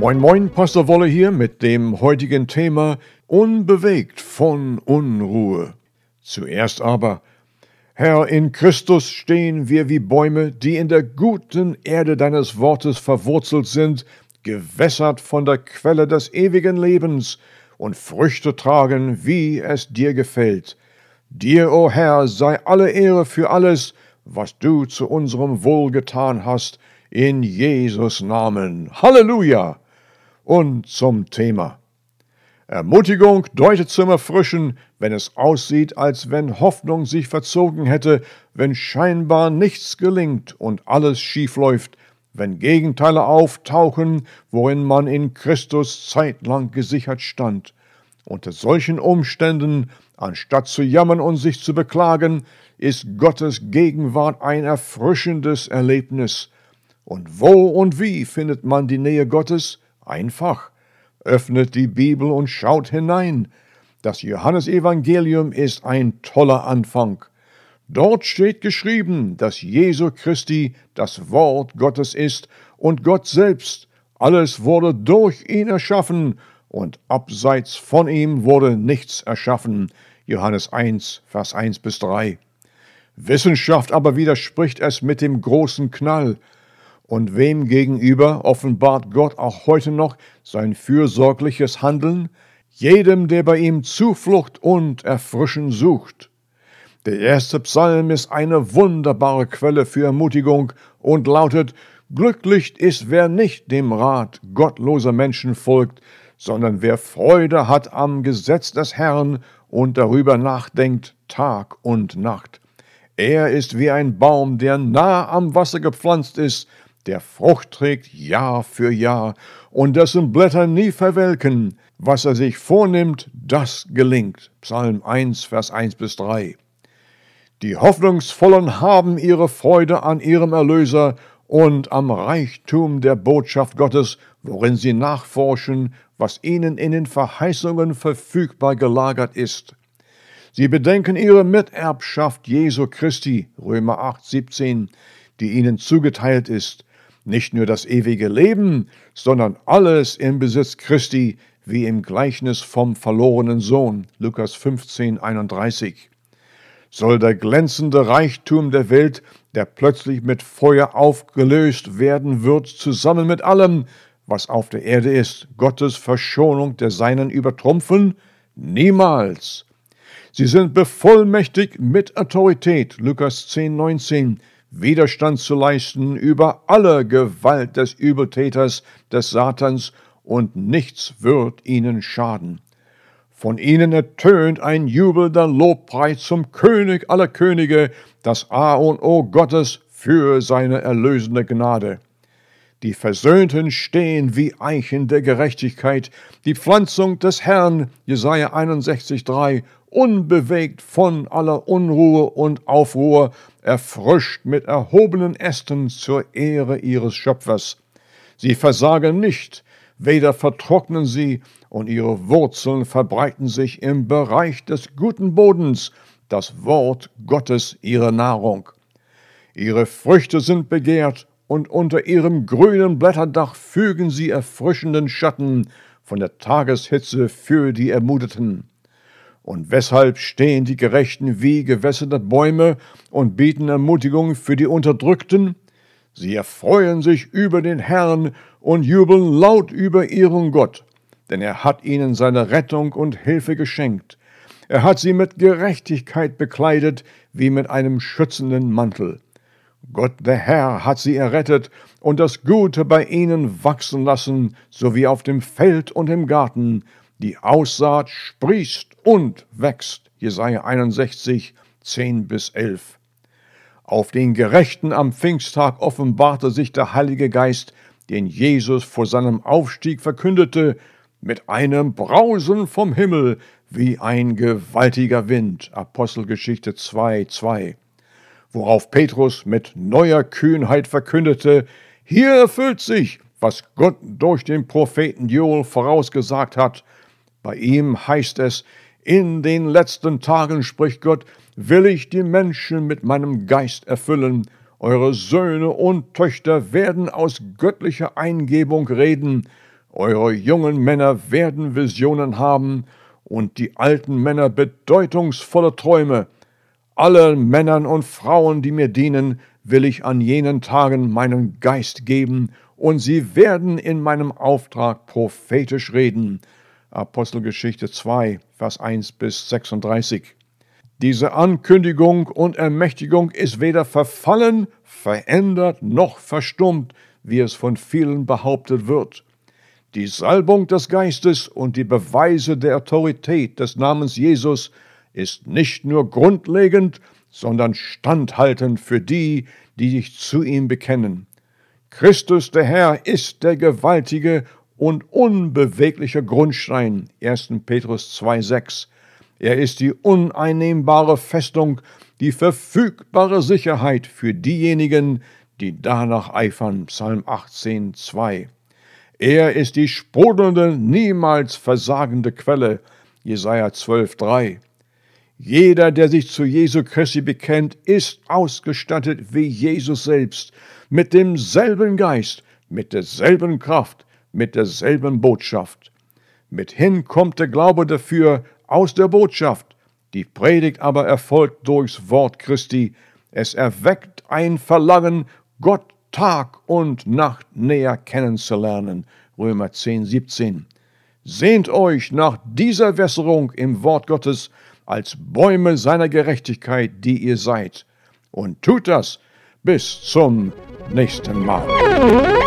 Moin Moin, Pastor Wolle hier mit dem heutigen Thema Unbewegt von Unruhe. Zuerst aber, Herr, in Christus stehen wir wie Bäume, die in der guten Erde deines Wortes verwurzelt sind, gewässert von der Quelle des ewigen Lebens und Früchte tragen, wie es dir gefällt. Dir, o oh Herr, sei alle Ehre für alles, was du zu unserem Wohl getan hast, in Jesus Namen. Halleluja! Und zum Thema. Ermutigung deutet zum Erfrischen, wenn es aussieht, als wenn Hoffnung sich verzogen hätte, wenn scheinbar nichts gelingt und alles schief läuft, wenn Gegenteile auftauchen, worin man in Christus zeitlang gesichert stand. Unter solchen Umständen, anstatt zu jammern und sich zu beklagen, ist Gottes Gegenwart ein erfrischendes Erlebnis. Und wo und wie findet man die Nähe Gottes? Einfach. Öffnet die Bibel und schaut hinein. Das Johannesevangelium ist ein toller Anfang. Dort steht geschrieben, dass Jesu Christi das Wort Gottes ist und Gott selbst. Alles wurde durch ihn erschaffen und abseits von ihm wurde nichts erschaffen. Johannes 1, Vers 1 bis 3. Wissenschaft aber widerspricht es mit dem großen Knall. Und wem gegenüber offenbart Gott auch heute noch sein fürsorgliches Handeln? Jedem, der bei ihm Zuflucht und Erfrischen sucht. Der erste Psalm ist eine wunderbare Quelle für Ermutigung und lautet, Glücklich ist, wer nicht dem Rat gottloser Menschen folgt, sondern wer Freude hat am Gesetz des Herrn und darüber nachdenkt Tag und Nacht. Er ist wie ein Baum, der nah am Wasser gepflanzt ist, der Frucht trägt Jahr für Jahr und dessen Blätter nie verwelken. Was er sich vornimmt, das gelingt. Psalm 1, Vers 1 bis 3. Die Hoffnungsvollen haben ihre Freude an ihrem Erlöser und am Reichtum der Botschaft Gottes, worin sie nachforschen, was ihnen in den Verheißungen verfügbar gelagert ist. Sie bedenken ihre Miterbschaft Jesu Christi, Römer 8, 17, die ihnen zugeteilt ist, nicht nur das ewige Leben, sondern alles im Besitz Christi, wie im Gleichnis vom verlorenen Sohn, Lukas 15, 31. Soll der glänzende Reichtum der Welt, der plötzlich mit Feuer aufgelöst werden wird, zusammen mit allem, was auf der Erde ist, Gottes Verschonung der Seinen übertrumpfen? Niemals. Sie sind bevollmächtigt mit Autorität, Lukas 10, 19, Widerstand zu leisten über alle Gewalt des Übeltäters, des Satans, und nichts wird ihnen schaden. Von ihnen ertönt ein jubelnder Lobpreis zum König aller Könige, das A und O Gottes für seine erlösende Gnade. Die Versöhnten stehen wie Eichen der Gerechtigkeit, die Pflanzung des Herrn, Jesaja 61,3, unbewegt von aller Unruhe und Aufruhr, erfrischt mit erhobenen Ästen zur Ehre ihres Schöpfers. Sie versagen nicht, weder vertrocknen sie, und ihre Wurzeln verbreiten sich im Bereich des guten Bodens, das Wort Gottes ihre Nahrung. Ihre Früchte sind begehrt, und unter ihrem grünen Blätterdach fügen sie erfrischenden Schatten von der Tageshitze für die Ermuteten. Und weshalb stehen die Gerechten wie gewässerte Bäume und bieten Ermutigung für die Unterdrückten? Sie erfreuen sich über den Herrn und jubeln laut über ihren Gott, denn er hat ihnen seine Rettung und Hilfe geschenkt. Er hat sie mit Gerechtigkeit bekleidet wie mit einem schützenden Mantel. Gott der Herr hat sie errettet und das Gute bei ihnen wachsen lassen, so wie auf dem Feld und im Garten. Die Aussaat sprießt und wächst. Jesaja 61, 10 bis 11. Auf den Gerechten am Pfingsttag offenbarte sich der Heilige Geist, den Jesus vor seinem Aufstieg verkündete, mit einem Brausen vom Himmel wie ein gewaltiger Wind. Apostelgeschichte 2, 2 worauf Petrus mit neuer Kühnheit verkündete, hier erfüllt sich, was Gott durch den Propheten Joel vorausgesagt hat. Bei ihm heißt es, in den letzten Tagen, spricht Gott, will ich die Menschen mit meinem Geist erfüllen. Eure Söhne und Töchter werden aus göttlicher Eingebung reden, Eure jungen Männer werden Visionen haben und die alten Männer bedeutungsvolle Träume. Allen Männern und Frauen, die mir dienen, will ich an jenen Tagen meinen Geist geben, und sie werden in meinem Auftrag prophetisch reden. Apostelgeschichte 2, Vers 1 bis 36. Diese Ankündigung und Ermächtigung ist weder verfallen, verändert noch verstummt, wie es von vielen behauptet wird. Die Salbung des Geistes und die Beweise der Autorität des Namens Jesus ist nicht nur grundlegend, sondern standhaltend für die, die sich zu ihm bekennen. Christus der Herr ist der gewaltige und unbewegliche Grundstein, 1. Petrus 2,6. Er ist die uneinnehmbare Festung, die verfügbare Sicherheit für diejenigen, die danach eifern, Psalm 18, 2. Er ist die sprudelnde, niemals versagende Quelle, Jesaja 12, 3. Jeder, der sich zu Jesu Christi bekennt, ist ausgestattet wie Jesus selbst, mit demselben Geist, mit derselben Kraft, mit derselben Botschaft. Mithin kommt der Glaube dafür aus der Botschaft, die Predigt aber erfolgt durchs Wort Christi, es erweckt ein Verlangen, Gott Tag und Nacht näher kennenzulernen. Römer 10, 17. Sehnt euch nach dieser Wässerung im Wort Gottes als Bäume seiner Gerechtigkeit, die ihr seid. Und tut das bis zum nächsten Mal.